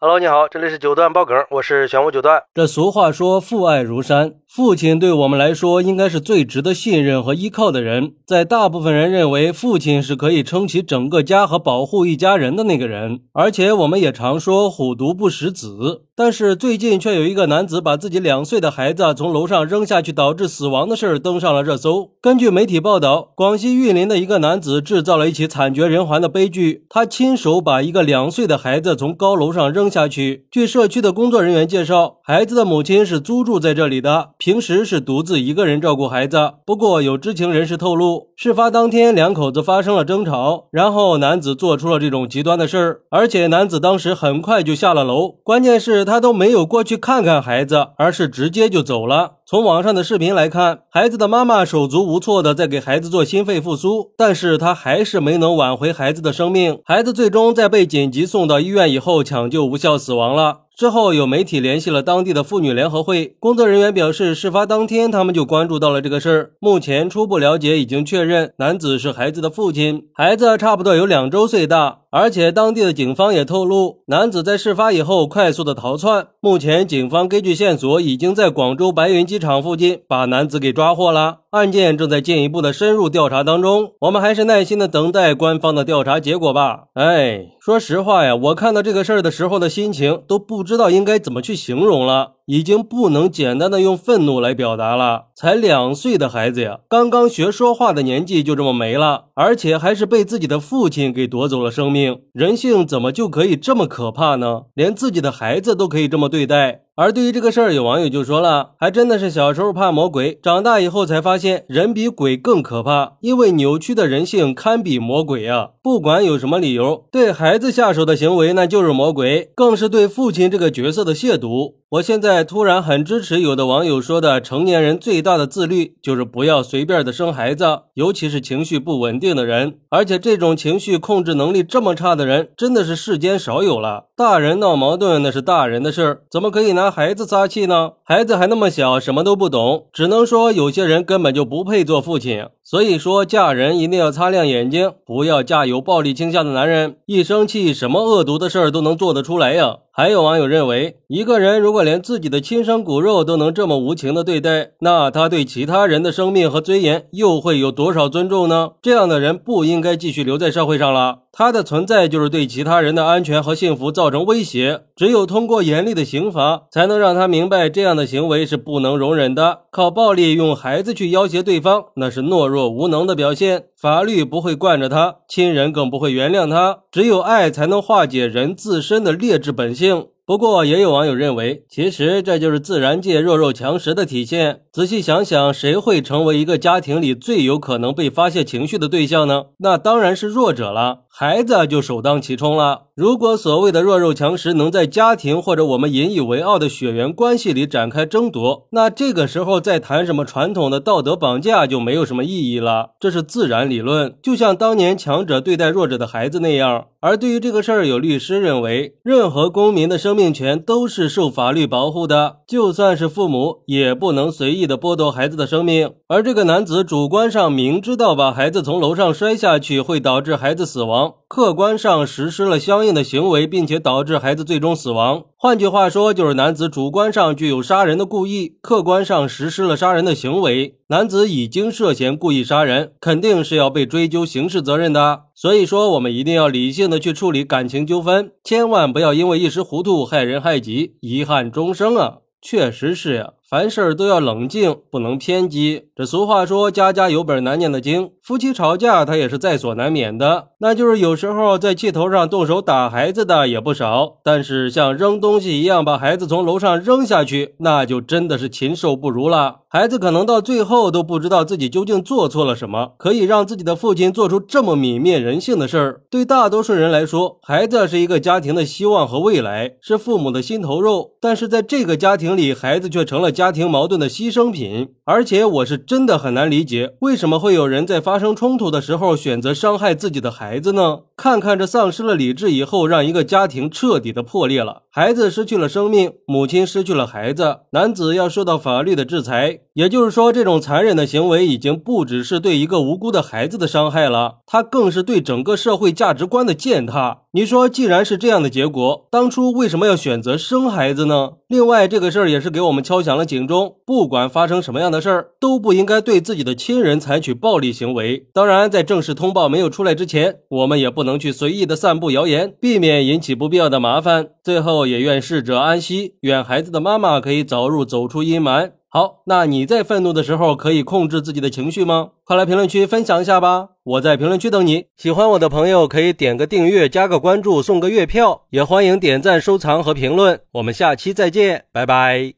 Hello，你好，这里是九段爆梗，我是玄武九段。这俗话说父爱如山，父亲对我们来说应该是最值得信任和依靠的人。在大部分人认为，父亲是可以撑起整个家和保护一家人的那个人。而且我们也常说虎毒不食子。但是最近却有一个男子把自己两岁的孩子从楼上扔下去导致死亡的事儿登上了热搜。根据媒体报道，广西玉林的一个男子制造了一起惨绝人寰的悲剧，他亲手把一个两岁的孩子从高楼上扔下去。据社区的工作人员介绍，孩子的母亲是租住在这里的，平时是独自一个人照顾孩子。不过有知情人士透露，事发当天两口子发生了争吵，然后男子做出了这种极端的事儿，而且男子当时很快就下了楼，关键是。他都没有过去看看孩子，而是直接就走了。从网上的视频来看，孩子的妈妈手足无措的在给孩子做心肺复苏，但是他还是没能挽回孩子的生命。孩子最终在被紧急送到医院以后，抢救无效死亡了。之后，有媒体联系了当地的妇女联合会工作人员，表示事发当天他们就关注到了这个事儿。目前初步了解，已经确认男子是孩子的父亲，孩子差不多有两周岁大。而且当地的警方也透露，男子在事发以后快速的逃窜。目前警方根据线索，已经在广州白云机场附近把男子给抓获了，案件正在进一步的深入调查当中。我们还是耐心的等待官方的调查结果吧。哎，说实话呀，我看到这个事儿的时候的心情都不知道应该怎么去形容了。已经不能简单的用愤怒来表达了。才两岁的孩子呀，刚刚学说话的年纪就这么没了，而且还是被自己的父亲给夺走了生命。人性怎么就可以这么可怕呢？连自己的孩子都可以这么对待？而对于这个事儿，有网友就说了，还真的是小时候怕魔鬼，长大以后才发现人比鬼更可怕，因为扭曲的人性堪比魔鬼啊！不管有什么理由，对孩子下手的行为那就是魔鬼，更是对父亲这个角色的亵渎。我现在突然很支持有的网友说的，成年人最大的自律就是不要随便的生孩子，尤其是情绪不稳定的人，而且这种情绪控制能力这么差的人，真的是世间少有了。大人闹矛盾那是大人的事儿，怎么可以拿孩子撒气呢？孩子还那么小，什么都不懂，只能说有些人根本就不配做父亲。所以说，嫁人一定要擦亮眼睛，不要嫁有暴力倾向的男人。一生气，什么恶毒的事儿都能做得出来呀。还有网友认为，一个人如果连自己的亲生骨肉都能这么无情的对待，那他对其他人的生命和尊严又会有多少尊重呢？这样的人不应该继续留在社会上了。他的存在就是对其他人的安全和幸福造成威胁。只有通过严厉的刑罚，才能让他明白这样的行为是不能容忍的。靠暴力用孩子去要挟对方，那是懦弱无能的表现。法律不会惯着他，亲人更不会原谅他。只有爱才能化解人自身的劣质本性。不过，也有网友认为，其实这就是自然界弱肉强食的体现。仔细想想，谁会成为一个家庭里最有可能被发泄情绪的对象呢？那当然是弱者了，孩子就首当其冲了。如果所谓的弱肉强食能在家庭或者我们引以为傲的血缘关系里展开争夺，那这个时候再谈什么传统的道德绑架就没有什么意义了。这是自然理论，就像当年强者对待弱者的孩子那样。而对于这个事儿，有律师认为，任何公民的生命权都是受法律保护的，就算是父母也不能随意的剥夺孩子的生命。而这个男子主观上明知道把孩子从楼上摔下去会导致孩子死亡，客观上实施了相应的行为，并且导致孩子最终死亡。换句话说，就是男子主观上具有杀人的故意，客观上实施了杀人的行为。男子已经涉嫌故意杀人，肯定是要被追究刑事责任的。所以说，我们一定要理性的去处理感情纠纷，千万不要因为一时糊涂害人害己，遗憾终生啊！确实是呀。凡事都要冷静，不能偏激。这俗话说：“家家有本难念的经。”夫妻吵架，他也是在所难免的。那就是有时候在气头上动手打孩子的也不少。但是像扔东西一样把孩子从楼上扔下去，那就真的是禽兽不如了。孩子可能到最后都不知道自己究竟做错了什么，可以让自己的父亲做出这么泯灭人性的事儿。对大多数人来说，孩子是一个家庭的希望和未来，是父母的心头肉。但是在这个家庭里，孩子却成了。家庭矛盾的牺牲品，而且我是真的很难理解，为什么会有人在发生冲突的时候选择伤害自己的孩子呢？看看这丧失了理智以后，让一个家庭彻底的破裂了。孩子失去了生命，母亲失去了孩子，男子要受到法律的制裁。也就是说，这种残忍的行为已经不只是对一个无辜的孩子的伤害了，它更是对整个社会价值观的践踏。你说，既然是这样的结果，当初为什么要选择生孩子呢？另外，这个事儿也是给我们敲响了警钟，不管发生什么样的事儿，都不应该对自己的亲人采取暴力行为。当然，在正式通报没有出来之前，我们也不能去随意的散布谣言，避免引起不必要的麻烦。最后，也愿逝者安息，愿孩子的妈妈可以早日走出阴霾。好，那你在愤怒的时候可以控制自己的情绪吗？快来评论区分享一下吧！我在评论区等你。喜欢我的朋友可以点个订阅、加个关注、送个月票，也欢迎点赞、收藏和评论。我们下期再见，拜拜。